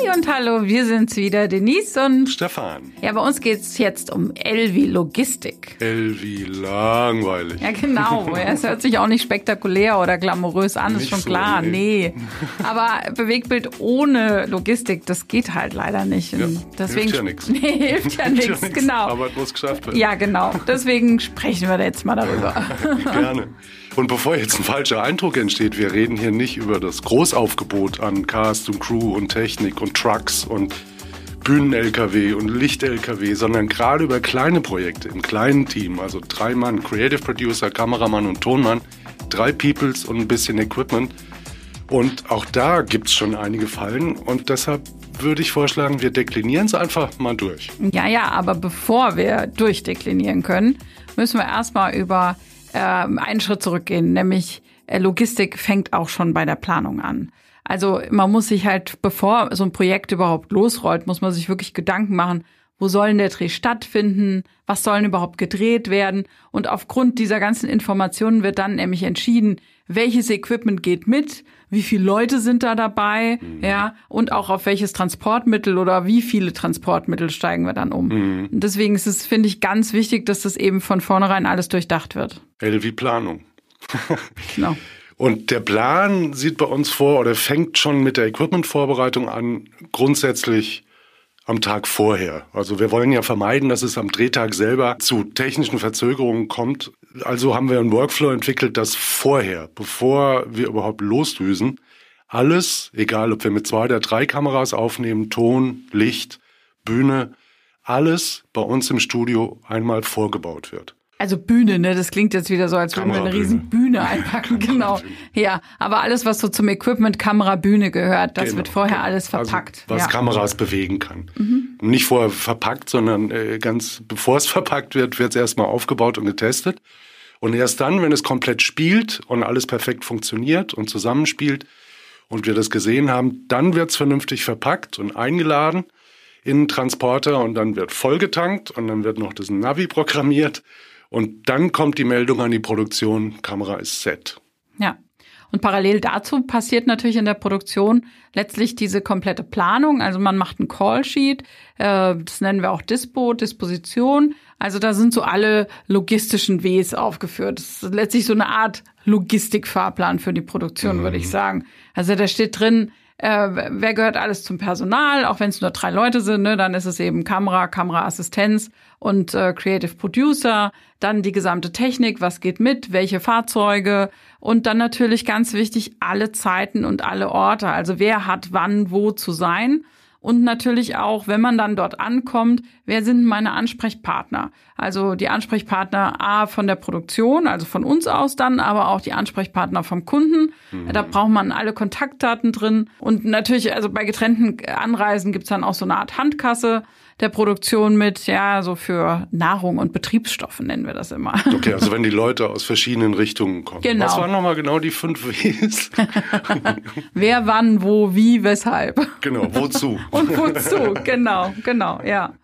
Hi und hallo, wir sind's wieder, Denise und Stefan. Ja, bei uns geht's jetzt um Elvi Logistik. Elvi langweilig. Ja, genau. es hört sich auch nicht spektakulär oder glamourös an, Nicht ist schon so, klar. nee. Aber Bewegtbild ohne Logistik, das geht halt leider nicht. Ja, deswegen, hilft ja nix. Nee, hilft ja nichts, genau. Aber es muss geschafft werden. Ja, genau. Deswegen sprechen wir da jetzt mal darüber. Gerne. Und bevor jetzt ein falscher Eindruck entsteht, wir reden hier nicht über das Großaufgebot an Cast und Crew und Technik und Trucks und Bühnen-LKW und Licht-LKW, sondern gerade über kleine Projekte im kleinen Team, also drei Mann, Creative Producer, Kameramann und Tonmann, drei Peoples und ein bisschen Equipment. Und auch da gibt's schon einige Fallen und deshalb würde ich vorschlagen, wir deklinieren es einfach mal durch. Ja, ja, aber bevor wir durchdeklinieren können, müssen wir erstmal über ähm, einen Schritt zurückgehen, nämlich äh, Logistik fängt auch schon bei der Planung an. Also man muss sich halt, bevor so ein Projekt überhaupt losrollt, muss man sich wirklich Gedanken machen, wo soll denn der Dreh stattfinden, was sollen überhaupt gedreht werden. Und aufgrund dieser ganzen Informationen wird dann nämlich entschieden, welches Equipment geht mit, wie viele Leute sind da dabei, ja, und auch auf welches Transportmittel oder wie viele Transportmittel steigen wir dann um. Und deswegen ist es, finde ich, ganz wichtig, dass das eben von vornherein alles durchdacht wird. L wie Planung. Genau. Und der Plan sieht bei uns vor oder fängt schon mit der Equipmentvorbereitung an, grundsätzlich am Tag vorher. Also wir wollen ja vermeiden, dass es am Drehtag selber zu technischen Verzögerungen kommt. Also haben wir einen Workflow entwickelt, dass vorher, bevor wir überhaupt losdüsen, alles, egal ob wir mit zwei oder drei Kameras aufnehmen, Ton, Licht, Bühne, alles bei uns im Studio einmal vorgebaut wird. Also Bühne, ne? Das klingt jetzt wieder so, als würden wir eine riesen Bühne einpacken, genau. Ja, aber alles, was so zum Equipment Kamera Bühne gehört, das Genau, wird vorher genau. alles verpackt. Also, was ja. Mhm. Kameras bewegen kann. Nicht vorher verpackt, sondern äh, ganz bevor es verpackt wird, wird es erstmal aufgebaut und getestet. Und erst dann, wenn es komplett spielt und alles perfekt funktioniert und zusammenspielt und wir das gesehen haben, dann wird es vernünftig verpackt und eingeladen in einen Transporter und dann wird vollgetankt und dann wird noch das Navi programmiert und dann kommt die Meldung an die Produktion, Kamera ist set. Ja. Und parallel dazu passiert natürlich in der Produktion letztlich diese komplette Planung. Also man macht ein Callsheet, äh, das nennen wir auch Dispo, Disposition. Also da sind so alle logistischen Ws aufgeführt. Das ist letztlich so eine Art Logistikfahrplan für die Produktion, würde ich sagen. Also da steht drin, äh, wer gehört alles zum Personal, auch wenn es nur drei Leute sind, ne, dann ist es eben Kamera, Kameraassistenz und äh, Creative Producer, dann die gesamte Technik, was geht mit, welche Fahrzeuge und dann natürlich ganz wichtig alle Zeiten und alle Orte, also wer hat wann wo zu sein. Und natürlich auch, wenn man dann dort ankommt, wer sind meine Ansprechpartner? Also die Ansprechpartner A von der Produktion, also von uns aus dann, aber auch die Ansprechpartner vom Kunden. Da braucht man alle Kontaktdaten drin. Und natürlich, also bei getrennten Anreisen gibt's dann auch so eine Art Handkasse der Produktion mit, ja, so für Nahrung und Betriebsstoffe nennen wir das immer. Okay, also wenn die Leute aus verschiedenen Richtungen kommen. Genau. Was waren nochmal genau die fünf Ws? Wer, wann, wo, wie, weshalb. genau, wozu? Und wozu? genau, genau, ja.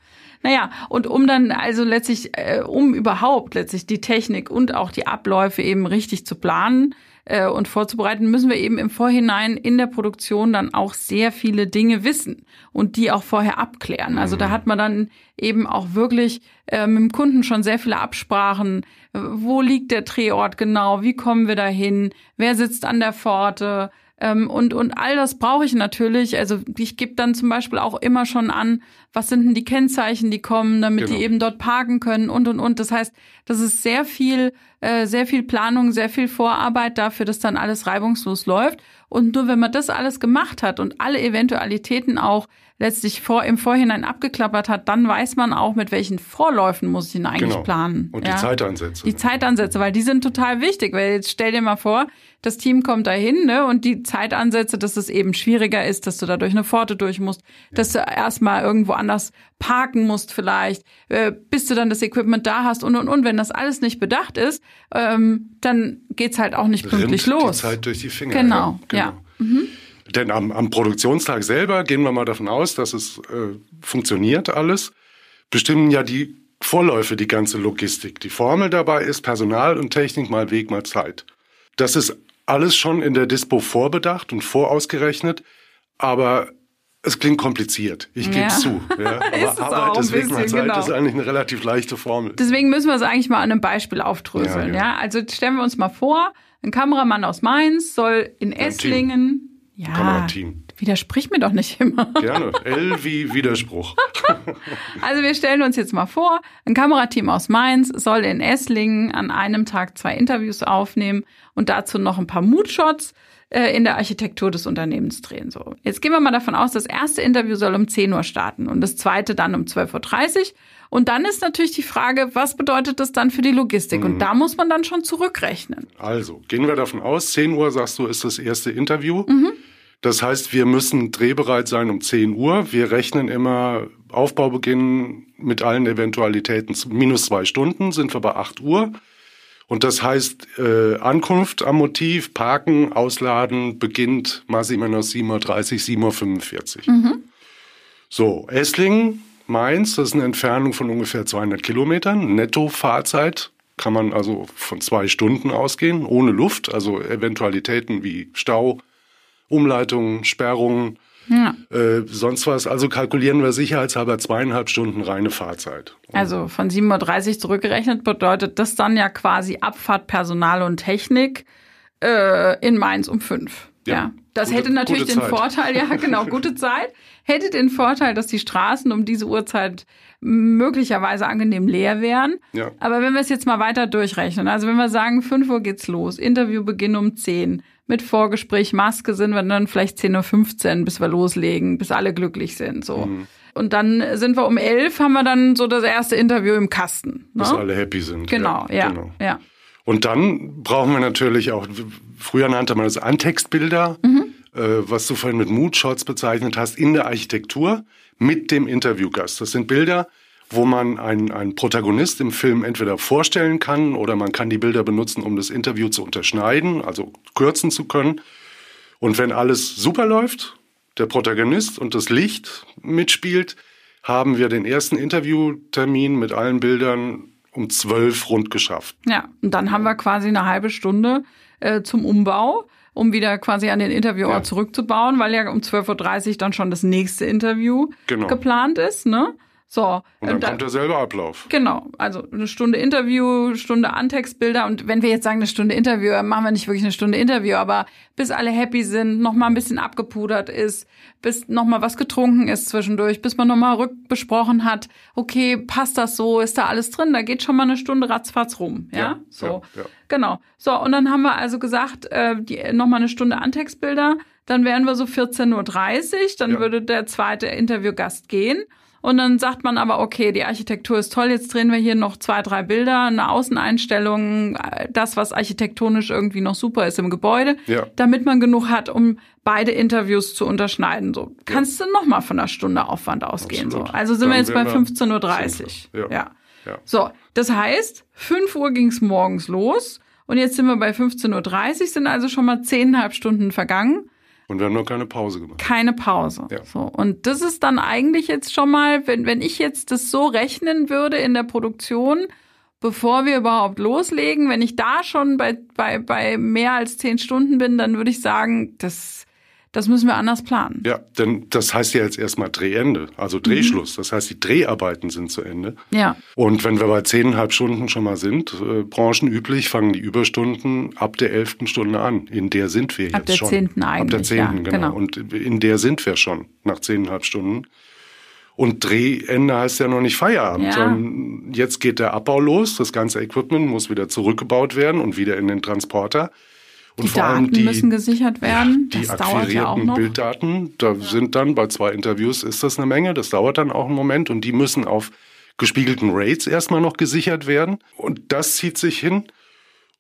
Naja, und um dann also letztlich, äh, um überhaupt letztlich die Technik und auch die Abläufe eben richtig zu planen äh, und vorzubereiten, müssen wir eben im Vorhinein in der Produktion dann auch sehr viele Dinge wissen und die auch vorher abklären. Also da hat man dann eben auch wirklich äh, mit dem Kunden schon sehr viele Absprachen. Äh, Wo liegt der Drehort genau? Wie kommen wir dahin? Wer sitzt an der Pforte? Ähm, und, und all das brauche ich natürlich. Also ich gebe dann zum Beispiel auch immer schon an, was sind denn die Kennzeichen, die kommen, damit Genau. die eben dort parken können und und und. Das heißt, das ist sehr viel, äh, sehr viel Planung, sehr viel Vorarbeit dafür, dass dann alles reibungslos läuft. Und nur wenn man das alles gemacht hat und alle Eventualitäten auch letztlich vor im Vorhinein abgeklappert hat, dann weiß man auch, mit welchen Vorläufen muss ich ihn eigentlich Genau. planen. Und die Zeitansätze. Die Zeitansätze, weil die sind total wichtig, weil jetzt stell dir mal vor, das Team kommt dahin, ne, und die Zeitansätze, dass es eben schwieriger ist, dass du da durch eine Pforte durch musst, dass du erstmal irgendwo anders parken musst vielleicht, äh, bis du dann das Equipment da hast und und und. Wenn das alles nicht bedacht ist, ähm, dann geht's halt auch nicht pünktlich Rinnt los. die Zeit durch die Finger. Genau, ja. Denn am, am Produktionstag selber gehen wir mal davon aus, dass es äh, funktioniert alles. Bestimmen ja die Vorläufe die ganze Logistik. Die Formel dabei ist Personal und Technik mal Weg mal Zeit. Das ist alles schon in der Dispo vorbedacht und vorausgerechnet, aber Es klingt kompliziert, ich gebe es zu. Ja. Aber Arbeit ist Weg Zeit genau. ist eigentlich eine relativ leichte Formel. Deswegen müssen wir es eigentlich mal an einem Beispiel aufdröseln. Ja, ja. ja, Also stellen wir uns mal vor, ein Kameramann aus Mainz soll in ja, Esslingen. Ja, Kamerateam. Widersprich mir doch nicht immer. Gerne. L wie Widerspruch. also wir stellen uns jetzt mal vor, ein Kamerateam aus Mainz soll in Esslingen an einem Tag zwei Interviews aufnehmen und dazu noch ein paar Moodshots äh, in der Architektur des Unternehmens drehen. So, jetzt gehen wir mal davon aus, das erste Interview soll um 10 Uhr starten und das zweite dann um 12.30 Uhr. Und dann ist natürlich die Frage, was bedeutet das dann für die Logistik? Mhm. Und da muss man dann schon zurückrechnen. Also, gehen wir davon aus, 10 Uhr sagst du, ist das erste Interview. Mhm. Das heißt, wir müssen drehbereit sein um 10 Uhr. Wir rechnen immer Aufbaubeginn mit allen Eventualitäten. Minus zwei Stunden sind wir bei 8 Uhr. Und das heißt, äh, Ankunft am Motiv, Parken, Ausladen beginnt maximal 7.30 Uhr, 7.45 Uhr. Mhm. So, Esslingen, Mainz, das ist eine Entfernung von ungefähr 200 Kilometern. Netto-Fahrzeit kann man also von zwei Stunden ausgehen, ohne Luft, also Eventualitäten wie Stau, Umleitungen, Sperrungen, ja. Äh, sonst was. Also kalkulieren wir sicherheitshalber zweieinhalb Stunden reine Fahrzeit. Also von 7.30 Uhr zurückgerechnet bedeutet das dann ja quasi Abfahrt, Personal und Technik äh, in Mainz um fünf. Ja. ja. Das gute, hätte natürlich den Vorteil, ja genau, gute Zeit, hätte den Vorteil, dass die Straßen um diese Uhrzeit möglicherweise angenehm leer wären. Ja. Aber wenn wir es jetzt mal weiter durchrechnen, also wenn wir sagen, 5 Uhr geht's los, Interviewbeginn um 10, mit Vorgespräch, Maske sind wir dann vielleicht 10.15 Uhr, bis wir loslegen, bis alle glücklich sind. So. Mhm. Und dann sind wir um 11, haben wir dann so das erste Interview im Kasten. Ne? Bis alle happy sind. Genau, ja. ja, genau. ja. Und dann brauchen wir natürlich auch, früher nannte man das Antextbilder, mhm. Äh, was du vorhin mit Moodshots bezeichnet hast, in der Architektur mit dem Interviewgast. Das sind Bilder, wo man einen, einen Protagonist im Film entweder vorstellen kann oder man kann die Bilder benutzen, um das Interview zu unterschneiden, also kürzen zu können. Und wenn alles super läuft, der Protagonist und das Licht mitspielt, haben wir den ersten Interviewtermin mit allen Bildern um zwölf rund geschafft. Ja, und dann haben wir quasi eine halbe Stunde äh, zum Umbau, um wieder quasi an den Interviewort ja. zurückzubauen, weil ja um 12.30 Uhr dann schon das nächste Interview genau. geplant ist. Ne? So. Und dann, dann kommt derselbe Ablauf. Genau. Also eine Stunde Interview, Stunde Antextbilder. Und wenn wir jetzt sagen, eine Stunde Interview, machen wir nicht wirklich eine Stunde Interview, aber bis alle happy sind, nochmal ein bisschen abgepudert ist, bis nochmal was getrunken ist zwischendurch, bis man nochmal rückbesprochen hat, okay, passt das so, ist da alles drin? Da geht schon mal eine Stunde ratzfatz rum. Ja. ja so. Ja, ja. Genau. So, und dann haben wir also gesagt, äh, nochmal eine Stunde Antextbilder. Dann wären wir so 14.30 Uhr, dann würde der zweite Interviewgast gehen. Und dann sagt man aber, okay, die Architektur ist toll, jetzt drehen wir hier noch zwei, drei Bilder, eine Außeneinstellung, das, was architektonisch irgendwie noch super ist im Gebäude, ja. damit man genug hat, um beide Interviews zu unterschneiden. So kannst ja. du noch mal von einer Stunde Aufwand ausgehen. So. Also sind dann wir jetzt bei 15.30 Uhr. Ja. ja. Ja. So, das heißt, 5 Uhr ging's morgens los und jetzt sind wir bei 15.30 Uhr, sind also schon mal zehneinhalb Stunden vergangen. Und wir haben noch keine Pause gemacht. Keine Pause. Ja. So. Und das ist dann eigentlich jetzt schon mal, wenn, wenn ich jetzt das so rechnen würde in der Produktion, bevor wir überhaupt loslegen, wenn ich da schon bei, bei, bei mehr als zehn Stunden bin, dann würde ich sagen, das das müssen wir anders planen. Ja, denn das heißt ja jetzt erstmal Drehende, also Drehschluss. Mhm. Das heißt, die Dreharbeiten sind zu Ende. Ja. Und wenn wir bei zehneinhalb Stunden schon mal sind, äh, branchenüblich, fangen die Überstunden ab der elften Stunde an. In der sind wir ab jetzt schon. Ab der zehnten eigentlich. Ab der zehnten, ja, genau. genau. Und in der sind wir schon nach zehneinhalb Stunden. Und Drehende heißt ja noch nicht Feierabend, ja. sondern jetzt geht der Abbau los. Das ganze Equipment muss wieder zurückgebaut werden und wieder in den Transporter. Und die vor Daten allem die, müssen gesichert werden. Ja, die das dauert ja auch noch. Bilddaten, da ja. sind dann bei zwei Interviews ist das eine Menge. Das dauert dann auch einen Moment und die müssen auf gespiegelten Rates erstmal noch gesichert werden. Und das zieht sich hin.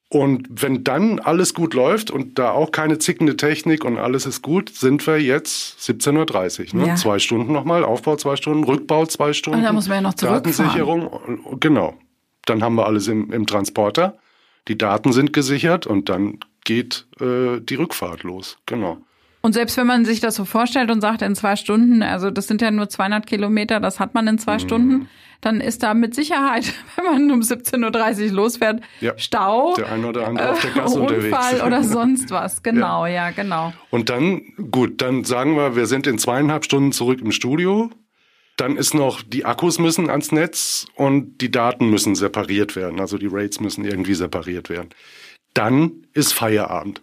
Und wenn dann alles gut läuft und da auch keine zickende Technik und alles ist gut, sind wir jetzt 17.30 Uhr. Ne? Ja. Zwei Stunden nochmal, Aufbau zwei Stunden, Rückbau zwei Stunden. Und dann muss man ja noch. Datensicherung, genau. Dann haben wir alles im, im Transporter. Die Daten sind gesichert und dann geht äh, die Rückfahrt los. Genau. Und selbst wenn man sich das so vorstellt und sagt, in zwei Stunden, also das sind ja nur 200 Kilometer, das hat man in zwei mhm. Stunden, dann ist da mit Sicherheit, wenn man um 17.30 Uhr losfährt, ja, Stau, der ein oder andere auf der Gasse äh, Unfall unterwegs. oder sonst was. Genau, ja. ja, genau. Und dann, gut, dann sagen wir, wir sind in zweieinhalb Stunden zurück im Studio. Dann ist noch, die Akkus müssen ans Netz und die Daten müssen separiert werden. Also die Rates müssen irgendwie separiert werden. Dann ist Feierabend.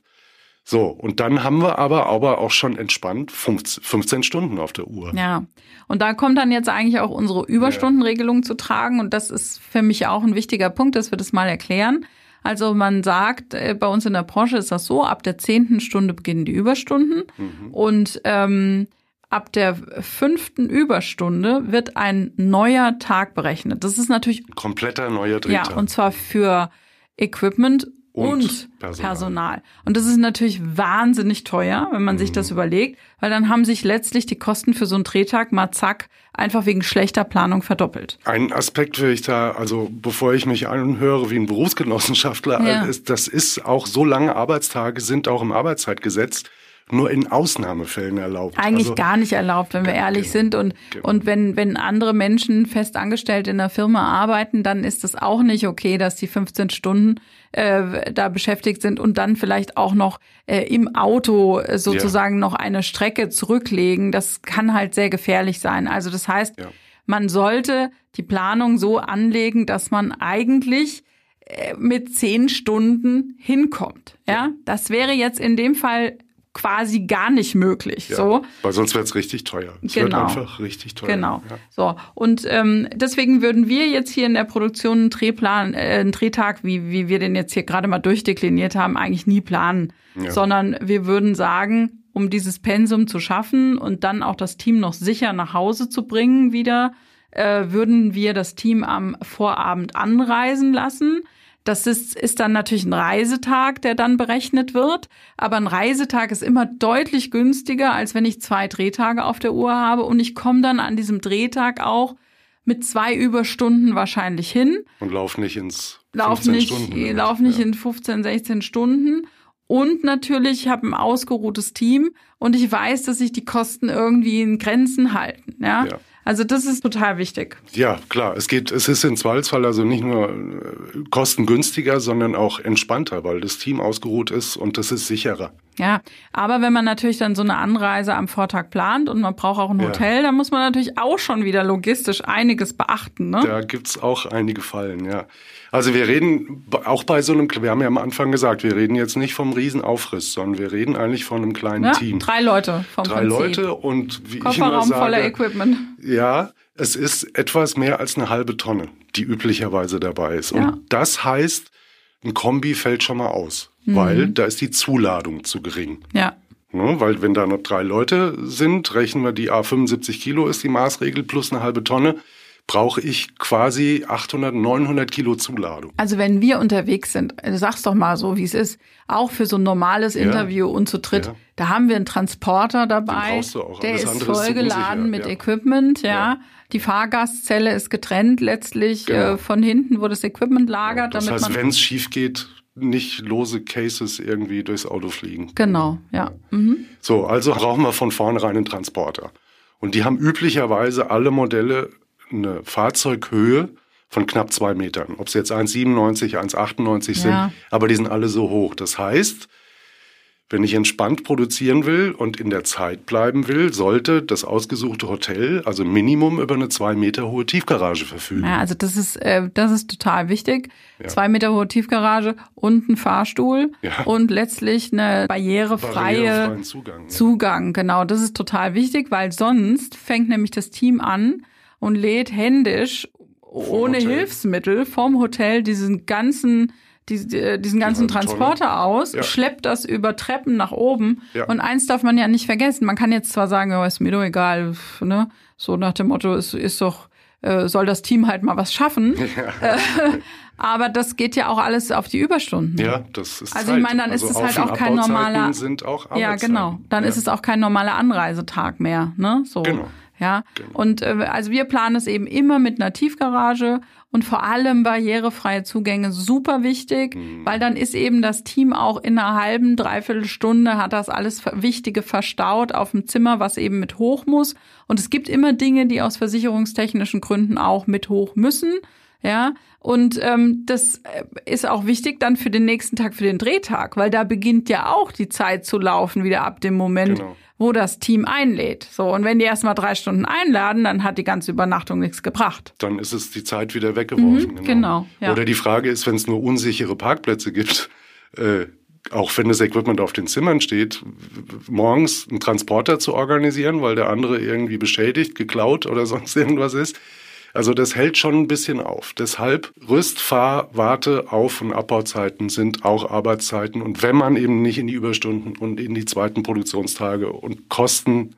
So, und dann haben wir aber, aber auch schon entspannt 15 Stunden auf der Uhr. Ja, und da kommt dann jetzt eigentlich auch unsere Überstundenregelung ja. zu tragen. Und das ist für mich auch ein wichtiger Punkt, dass wir das mal erklären. Also man sagt, äh, bei uns in der Branche ist das so, ab der zehnten Stunde beginnen die Überstunden. Mhm. Und ähm, ab der fünften Überstunde wird ein neuer Tag berechnet. Das ist natürlich kompletter neuer Drehtag. Ja, und zwar für Equipment und, und Personal. Personal. Und das ist natürlich wahnsinnig teuer, wenn man mhm. sich das überlegt, weil dann haben sich letztlich die Kosten für so einen Drehtag mal zack einfach wegen schlechter Planung verdoppelt. Ein Aspekt will ich da, also bevor ich mich anhöre wie ein Berufsgenossenschaftler, ja. ist, das ist auch so lange Arbeitstage sind auch im Arbeitszeitgesetz nur in Ausnahmefällen erlaubt. Eigentlich also, gar nicht erlaubt, wenn wir ehrlich genau, sind. Und, genau. und wenn, wenn andere Menschen fest angestellt in der Firma arbeiten, dann ist es auch nicht okay, dass die 15 Stunden äh, da beschäftigt sind und dann vielleicht auch noch äh, im Auto sozusagen ja. noch eine Strecke zurücklegen. Das kann halt sehr gefährlich sein. Also das heißt, ja. man sollte die Planung so anlegen, dass man eigentlich äh, mit zehn Stunden hinkommt. Ja, das wäre jetzt in dem Fall quasi gar nicht möglich. Ja, so. Weil sonst wird es richtig teuer. Es genau. wird einfach richtig teuer. Genau. Ja. So. Und ähm, deswegen würden wir jetzt hier in der Produktion einen Drehplan, äh, einen Drehtag, wie, wie wir den jetzt hier gerade mal durchdekliniert haben, eigentlich nie planen. Ja. Sondern wir würden sagen, um dieses Pensum zu schaffen und dann auch das Team noch sicher nach Hause zu bringen wieder, äh, würden wir das Team am Vorabend anreisen lassen das ist, ist dann natürlich ein Reisetag, der dann berechnet wird. Aber ein Reisetag ist immer deutlich günstiger, als wenn ich zwei Drehtage auf der Uhr habe. Und ich komme dann an diesem Drehtag auch mit zwei Überstunden wahrscheinlich hin. Und lauf nicht ins lauf nicht, Stunden. Lauf nicht ja. in 15, 16 Stunden. Und natürlich, ich habe ein ausgeruhtes Team und ich weiß, dass sich die Kosten irgendwie in Grenzen halten. Ja. ja. Also das ist total wichtig. Ja, klar. Es geht, es ist in Zweifelsfall also nicht nur äh, kostengünstiger, sondern auch entspannter, weil das Team ausgeruht ist und das ist sicherer. Ja, aber wenn man natürlich dann so eine Anreise am Vortag plant und man braucht auch ein Hotel, ja. dann muss man natürlich auch schon wieder logistisch einiges beachten. Ne? Da gibt's auch einige Fallen, ja. Also wir reden auch bei so einem, wir haben ja am Anfang gesagt, wir reden jetzt nicht vom Riesenaufriss, sondern wir reden eigentlich von einem kleinen ja, Team. Drei Leute vom Drei Prinzip. Leute und wie Kofferraum ich immer sage, voller Equipment. Ja, es ist etwas mehr als eine halbe Tonne, die üblicherweise dabei ist. Ja. Und das heißt, ein Kombi fällt schon mal aus, mhm. weil da ist die Zuladung zu gering. Ja. Ne, weil wenn da noch drei Leute sind, rechnen wir die A75 Kilo ist die Maßregel plus eine halbe Tonne brauche ich quasi 800, 900 Kilo Zuladung. Also wenn wir unterwegs sind, sag's doch mal so, wie es ist, auch für so ein normales Interview ja. und zu dritt, ja. da haben wir einen Transporter dabei, der ist vollgeladen mit ja. Equipment, ja. Die Fahrgastzelle ist getrennt letztlich genau. äh, von hinten, wo das Equipment lagert. das heißt, wenn es schief geht, nicht lose Cases irgendwie durchs Auto fliegen. Genau, ja. Mhm. So, also brauchen wir von vornherein einen Transporter. Und die haben üblicherweise alle Modelle eine Fahrzeughöhe von knapp zwei Metern. Ob es jetzt 1,97, 1,98 sind, ja. aber die sind alle so hoch. Das heißt, wenn ich entspannt produzieren will und in der Zeit bleiben will, sollte das ausgesuchte Hotel also Minimum über eine zwei Meter hohe Tiefgarage verfügen. Ja, also das ist, äh, das ist total wichtig. Ja. Zwei Meter hohe Tiefgarage und ein Fahrstuhl ja. und letztlich eine barrierefreie Zugang. Zugang. Genau, das ist total wichtig, weil sonst fängt nämlich das Team an, und lädt händisch ohne. Hilfsmittel vom Hotel diesen ganzen äh, diesen ganzen Transporter aus, ja. schleppt das über Treppen nach oben. Ja. Und eins darf man ja nicht vergessen. Man kann jetzt zwar sagen, oh, ist mir doch egal, ne? So nach dem Motto, ist, ist doch, äh, soll das Team halt mal was schaffen. Ja. Äh, aber das geht ja auch alles auf die Überstunden. Ja, das ist Also ich meine, dann also ist es halt auch kein normaler. Sind auch ja, genau. Dann ist es auch kein normaler Anreisetag mehr, ne? So. Genau. Ja, genau. und äh, also wir planen es eben immer mit einer Tiefgarage und vor allem barrierefreie Zugänge super wichtig, mhm. weil dann ist eben das Team auch in einer halben, dreiviertel Stunde hat das alles Wichtige verstaut auf dem Zimmer, was eben mit hoch muss. Und es gibt immer Dinge, die aus versicherungstechnischen Gründen auch mit hoch müssen. Ja, und ähm, das äh, ist auch wichtig dann für den nächsten Tag, für den Drehtag, weil da beginnt ja auch die Zeit zu laufen, wieder ab dem Moment, genau. Wo das Team einlädt. So, und wenn die erst mal drei Stunden einladen, dann hat die ganze Übernachtung nichts gebracht. Dann ist es die Zeit wieder weggeworfen. Mhm, genau. genau ja. Oder die Frage ist, wenn es nur unsichere Parkplätze gibt, äh, auch wenn das Equipment auf den Zimmern steht, morgens einen Transporter zu organisieren, weil der andere irgendwie beschädigt, geklaut oder sonst irgendwas ist also das hält schon ein bisschen auf. Deshalb Rüst, Fahr, Warte, Auf- und Abbauzeiten sind auch Arbeitszeiten. Und wenn man eben nicht in die Überstunden und in die zweiten Produktionstage und Kosten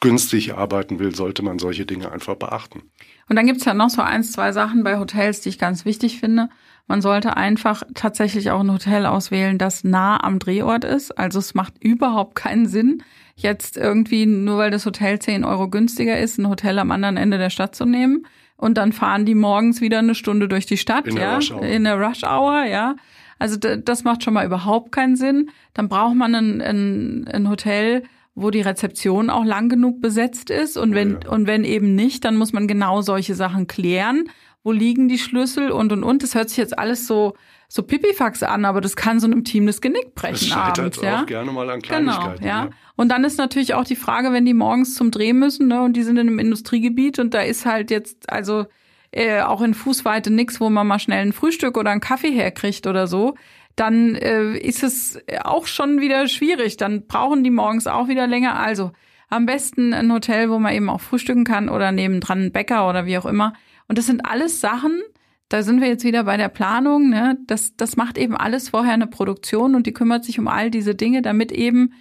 günstig arbeiten will, sollte man solche Dinge einfach beachten. Und dann gibt's ja noch so eins, zwei Sachen bei Hotels, die ich ganz wichtig finde. Man sollte einfach tatsächlich auch ein Hotel auswählen, das nah am Drehort ist. Also es macht überhaupt keinen Sinn, jetzt irgendwie, nur weil das Hotel 10 Euro günstiger ist, ein Hotel am anderen Ende der Stadt zu nehmen und dann fahren die morgens wieder eine Stunde durch die Stadt, in ja, in der Rush Hour, ja. Also das macht schon mal überhaupt keinen Sinn. Dann braucht man ein, ein, ein Hotel, wo die Rezeption auch lang genug besetzt ist und wenn ja. und wenn eben nicht, dann muss man genau solche Sachen klären. Wo liegen die Schlüssel und und und. Das hört sich jetzt alles so so Pipifax an, aber das kann so einem Team das Genick brechen das abends, ja. auch gerne mal an Kleinigkeiten. Genau, ja. ja. Und dann ist natürlich auch die Frage, wenn die morgens zum Dreh müssen, ne, und die sind in einem Industriegebiet und da ist halt jetzt also äh, auch in Fußweite nix, wo man mal schnell ein Frühstück oder einen Kaffee herkriegt oder so, dann äh, ist es auch schon wieder schwierig. Dann brauchen die morgens auch wieder länger. Also am besten ein Hotel, wo man eben auch frühstücken kann oder nebendran ein Bäcker oder wie auch immer. Und das sind alles Sachen, da sind wir jetzt wieder bei der Planung. Ne? Das, das macht eben alles vorher eine Produktion und die kümmert sich um all diese Dinge, damit eben,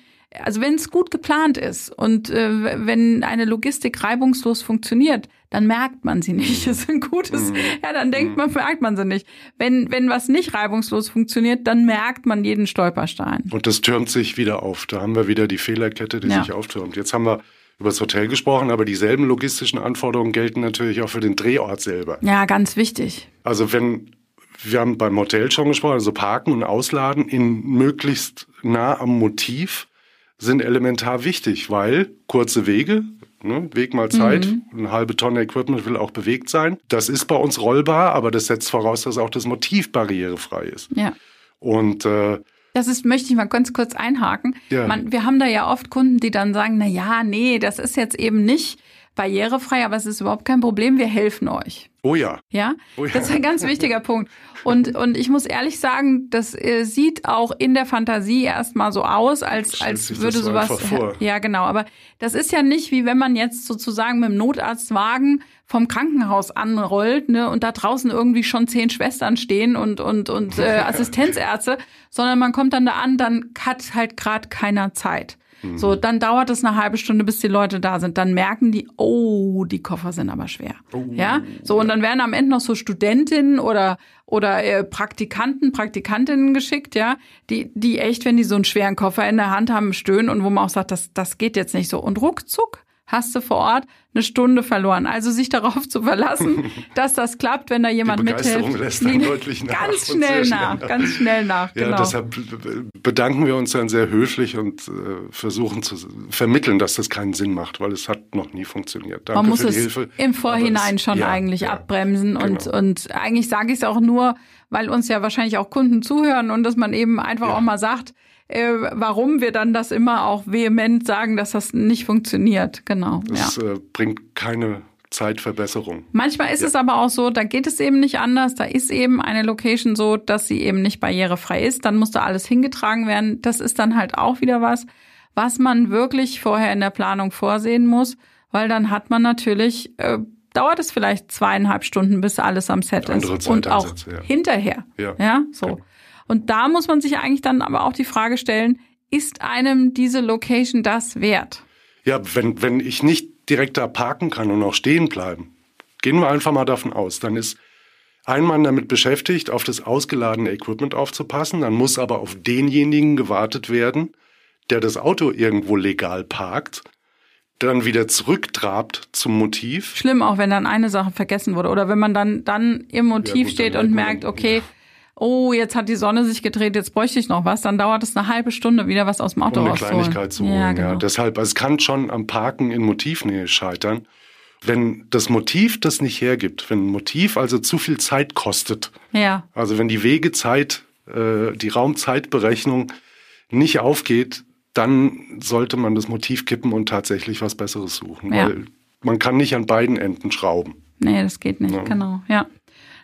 also wenn es gut geplant ist und äh, wenn eine Logistik reibungslos funktioniert, dann merkt man sie nicht. Das ist ein gutes, mhm. ja, dann denkt mhm. man, merkt man sie nicht. Wenn, wenn was nicht reibungslos funktioniert, dann merkt man jeden Stolperstein. Und das türmt sich wieder auf. Da haben wir wieder die Fehlerkette, die ja. sich auftürmt. Jetzt haben wir über das Hotel gesprochen, aber dieselben logistischen Anforderungen gelten natürlich auch für den Drehort selber. Ja, ganz wichtig. Also wenn wir haben beim Hotel schon gesprochen, also Parken und Ausladen in möglichst nah am Motiv sind elementar wichtig, weil kurze Wege, ne, Weg mal Zeit, mhm. eine halbe Tonne Equipment will auch bewegt sein. Das ist bei uns rollbar, aber das setzt voraus, dass auch das Motiv barrierefrei ist. Ja. Und äh, das ist, möchte ich mal ganz kurz einhaken. Ja. Man, wir haben da ja oft Kunden, die dann sagen, na ja, nee, das ist jetzt eben nicht barrierefrei, aber es ist überhaupt kein Problem, wir helfen euch. Oh ja. Ja, oh ja. das ist ein ganz wichtiger Punkt. Und, und ich muss ehrlich sagen, das äh, sieht auch in der Fantasie erstmal so aus, als, als würde sowas. Ja, genau. Aber das ist ja nicht wie wenn man jetzt sozusagen mit dem Notarztwagen vom Krankenhaus anrollt, ne, und da draußen irgendwie schon zehn Schwestern stehen und, und, und äh, Assistenzärzte, sondern man kommt dann da an, dann hat halt gerade keiner Zeit. Mhm. So, dann dauert es eine halbe Stunde, bis die Leute da sind. Dann merken die, oh, die Koffer sind aber schwer. Oh, ja, so und dann werden am Ende noch so Studentinnen oder oder äh, Praktikanten, Praktikantinnen geschickt, ja, die die echt, wenn die so einen schweren Koffer in der Hand haben, stöhnen und wo man auch sagt, das das geht jetzt nicht so und ruckzuck hast du vor Ort eine Stunde verloren. Also sich darauf zu verlassen, dass das klappt, wenn da jemand Die Begeisterung mithilft. lässt dann deutlich nach. Ganz schnell nach, nach, ganz schnell nach. Ja, genau. deshalb bedanken wir uns dann sehr höflich und äh, versuchen zu vermitteln, dass das keinen Sinn macht, weil es hat noch nie funktioniert. Danke Man muss es Hilfe, im Vorhinein es, schon ja, eigentlich ja, abbremsen und, genau. und eigentlich sage ich es auch nur, weil uns ja wahrscheinlich auch Kunden zuhören und dass man eben einfach auch mal sagt, äh, warum wir dann das immer auch vehement sagen, dass das nicht funktioniert. Genau. Das ja. äh, bringt keine Zeitverbesserung. Manchmal ist ja. es aber auch so, da geht es eben nicht anders. Da ist eben eine Location so, dass sie eben nicht barrierefrei ist. Dann muss da alles hingetragen werden. Das ist dann halt auch wieder was, was man wirklich vorher in der Planung vorsehen muss, weil dann hat man natürlich, äh, dauert es vielleicht zweieinhalb Stunden, bis alles am Set ist. Und auch ja. hinterher. Ja, ja so. Okay. Und da muss man sich eigentlich dann aber auch die Frage stellen, ist einem diese Location das wert? Ja, wenn, wenn ich nicht direkt da parken kann und auch stehen bleiben, gehen wir einfach mal davon aus, dann ist ein Mann damit beschäftigt, auf das ausgeladene Equipment aufzupassen, dann muss aber auf denjenigen gewartet werden, der das Auto irgendwo legal parkt, dann wieder zurücktrabt zum Motiv. Schlimm auch, wenn dann eine Sache vergessen wurde oder wenn man dann, dann im Motiv ja, gut, steht und merkt, okay, ja. Oh, jetzt hat die Sonne sich gedreht, jetzt bräuchte ich noch was, dann dauert es eine halbe Stunde wieder was aus dem Auto um eine Kleinigkeit zu holen. Ja, genau. ja. Deshalb, also es kann schon am Parken in Motivnähe scheitern. Wenn das Motiv das nicht hergibt, wenn ein Motiv also zu viel Zeit kostet, ja. also wenn die Wegezeit, äh, die Raumzeitberechnung nicht aufgeht, dann sollte man das Motiv kippen und tatsächlich was Besseres suchen. Ja. Weil man kann nicht an beiden Enden schrauben. Nee, das geht nicht, ja. genau, ja.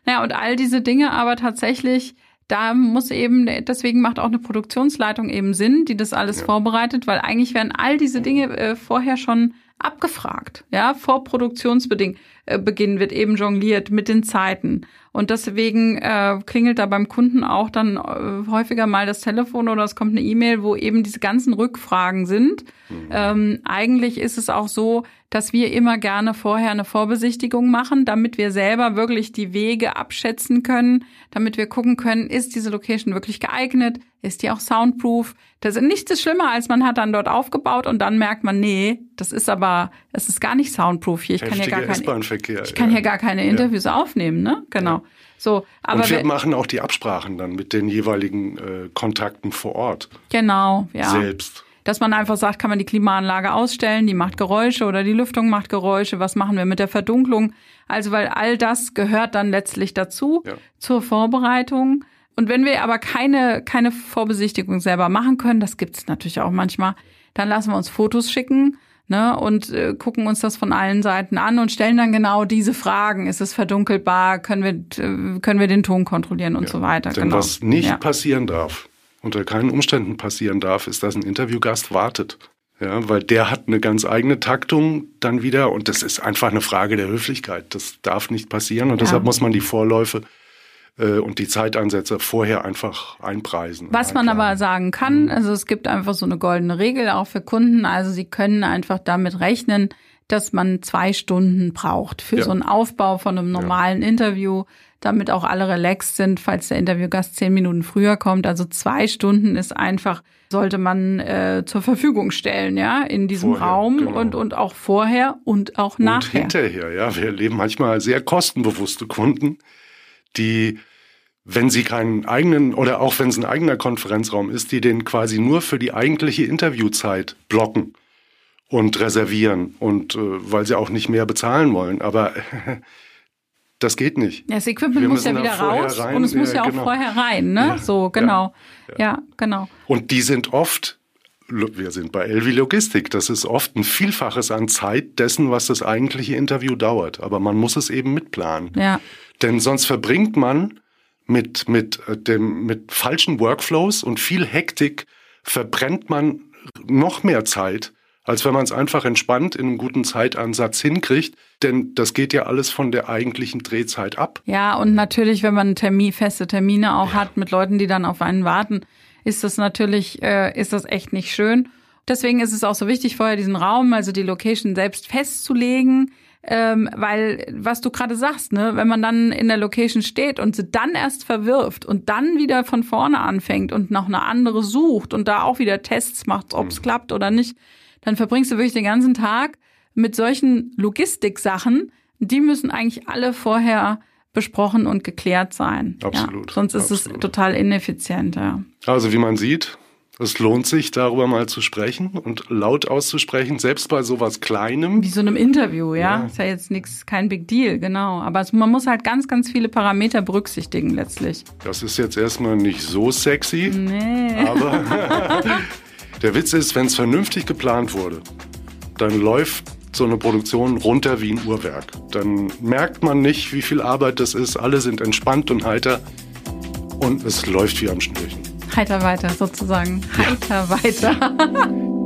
Naja, und all diese Dinge aber tatsächlich, da muss eben, deswegen macht auch eine Produktionsleitung eben Sinn, die das alles ja. vorbereitet, weil eigentlich werden all diese Dinge äh, vorher schon abgefragt. Ja, vor Produktionsbeginn äh, wird eben jongliert mit den Zeiten. Und deswegen äh, klingelt da beim Kunden auch dann äh, häufiger mal das Telefon oder es kommt eine E-Mail, wo eben diese ganzen Rückfragen sind. Mhm. Ähm, eigentlich ist es auch so, dass wir immer gerne vorher eine Vorbesichtigung machen, damit wir selber wirklich die Wege abschätzen können, damit wir gucken können, ist diese Location wirklich geeignet, ist die auch soundproof. Das ist nichts schlimmer, als man hat dann dort aufgebaut und dann merkt man, nee, das ist aber, es ist gar nicht soundproof hier. Ich kann ja gar keine, ich kann ja. hier gar keine Interviews ja. aufnehmen, ne? Genau. Ja. So, aber und wir machen auch die Absprachen dann mit den jeweiligen äh, Kontakten vor Ort. Genau, ja. Selbst dass man einfach sagt, kann man die Klimaanlage ausstellen, die macht Geräusche oder die Lüftung macht Geräusche, was machen wir mit der Verdunklung? Also weil all das gehört dann letztlich dazu ja. zur Vorbereitung. Und wenn wir aber keine, keine Vorbesichtigung selber machen können, das gibt es natürlich auch manchmal, dann lassen wir uns Fotos schicken ne, und äh, gucken uns das von allen Seiten an und stellen dann genau diese Fragen. Ist es verdunkelbar? Können wir, äh, können wir den Ton kontrollieren und ja. so weiter? Denn genau. was nicht ja. passieren darf, unter keinen Umständen passieren darf, ist, dass ein Interviewgast wartet. Ja, weil der hat eine ganz eigene Taktung dann wieder und das ist einfach eine Frage der Höflichkeit. Das darf nicht passieren und ja. deshalb muss man die Vorläufe äh, und die Zeitansätze vorher einfach einpreisen. Was man aber sagen kann, mhm. also es gibt einfach so eine goldene Regel auch für Kunden. Also sie können einfach damit rechnen, dass man zwei Stunden braucht für ja. so einen Aufbau von einem normalen ja. Interview damit auch alle relaxed sind, falls der Interviewgast zehn Minuten früher kommt. Also zwei Stunden ist einfach, sollte man äh, zur Verfügung stellen, ja, in diesem vorher, Raum genau. und, und auch vorher und auch und nachher. Und hinterher, ja. Wir erleben manchmal sehr kostenbewusste Kunden, die wenn sie keinen eigenen oder auch wenn es ein eigener Konferenzraum ist, die den quasi nur für die eigentliche Interviewzeit blocken und reservieren und äh, weil sie auch nicht mehr bezahlen wollen. Aber Das geht nicht. Das Equipment muss ja wieder raus rein. und es muss ja, ja auch genau. vorher rein, ne? Ja, so, genau. Ja, ja, genau. Und die sind oft, wir sind bei Elvi Logistik, das ist oft ein Vielfaches an Zeit dessen, was das eigentliche Interview dauert. Aber man muss es eben mitplanen. Ja. Denn sonst verbringt man mit, mit, äh, dem, mit falschen Workflows und viel Hektik verbrennt man noch mehr Zeit, als wenn man es einfach entspannt in einem guten Zeitansatz hinkriegt. Denn das geht ja alles von der eigentlichen Drehzeit ab. Ja, und natürlich, wenn man Termin, feste Termine auch ja. hat mit Leuten, die dann auf einen warten, ist das natürlich, äh, ist das echt nicht schön. Deswegen ist es auch so wichtig, vorher diesen Raum, also die Location selbst festzulegen. Ähm, weil, was du gerade sagst, ne, wenn man dann in der Location steht und sie dann erst verwirft und dann wieder von vorne anfängt und noch eine andere sucht und da auch wieder Tests macht, ob es mhm. klappt oder nicht, dann verbringst du wirklich den ganzen Tag mit solchen Logistiksachen. Die müssen eigentlich alle vorher besprochen und geklärt sein. Absolut. Ja, sonst ist absolut. es total ineffizient. Ja. Also wie man sieht, es lohnt sich, darüber mal zu sprechen und laut auszusprechen, selbst bei sowas Kleinem. Wie so einem Interview, ja. ja. Ist ja jetzt nichts, kein Big Deal, genau. Aber es, man muss halt ganz, ganz viele Parameter berücksichtigen letztlich. Das ist jetzt erstmal nicht so sexy. Nee. Aber Der Witz ist, wenn es vernünftig geplant wurde, dann läuft so eine Produktion runter wie ein Uhrwerk. Dann merkt man nicht, wie viel Arbeit das ist. Alle sind entspannt und heiter und es läuft wie am Schnürchen. Heiter weiter sozusagen. Heiter ja. weiter.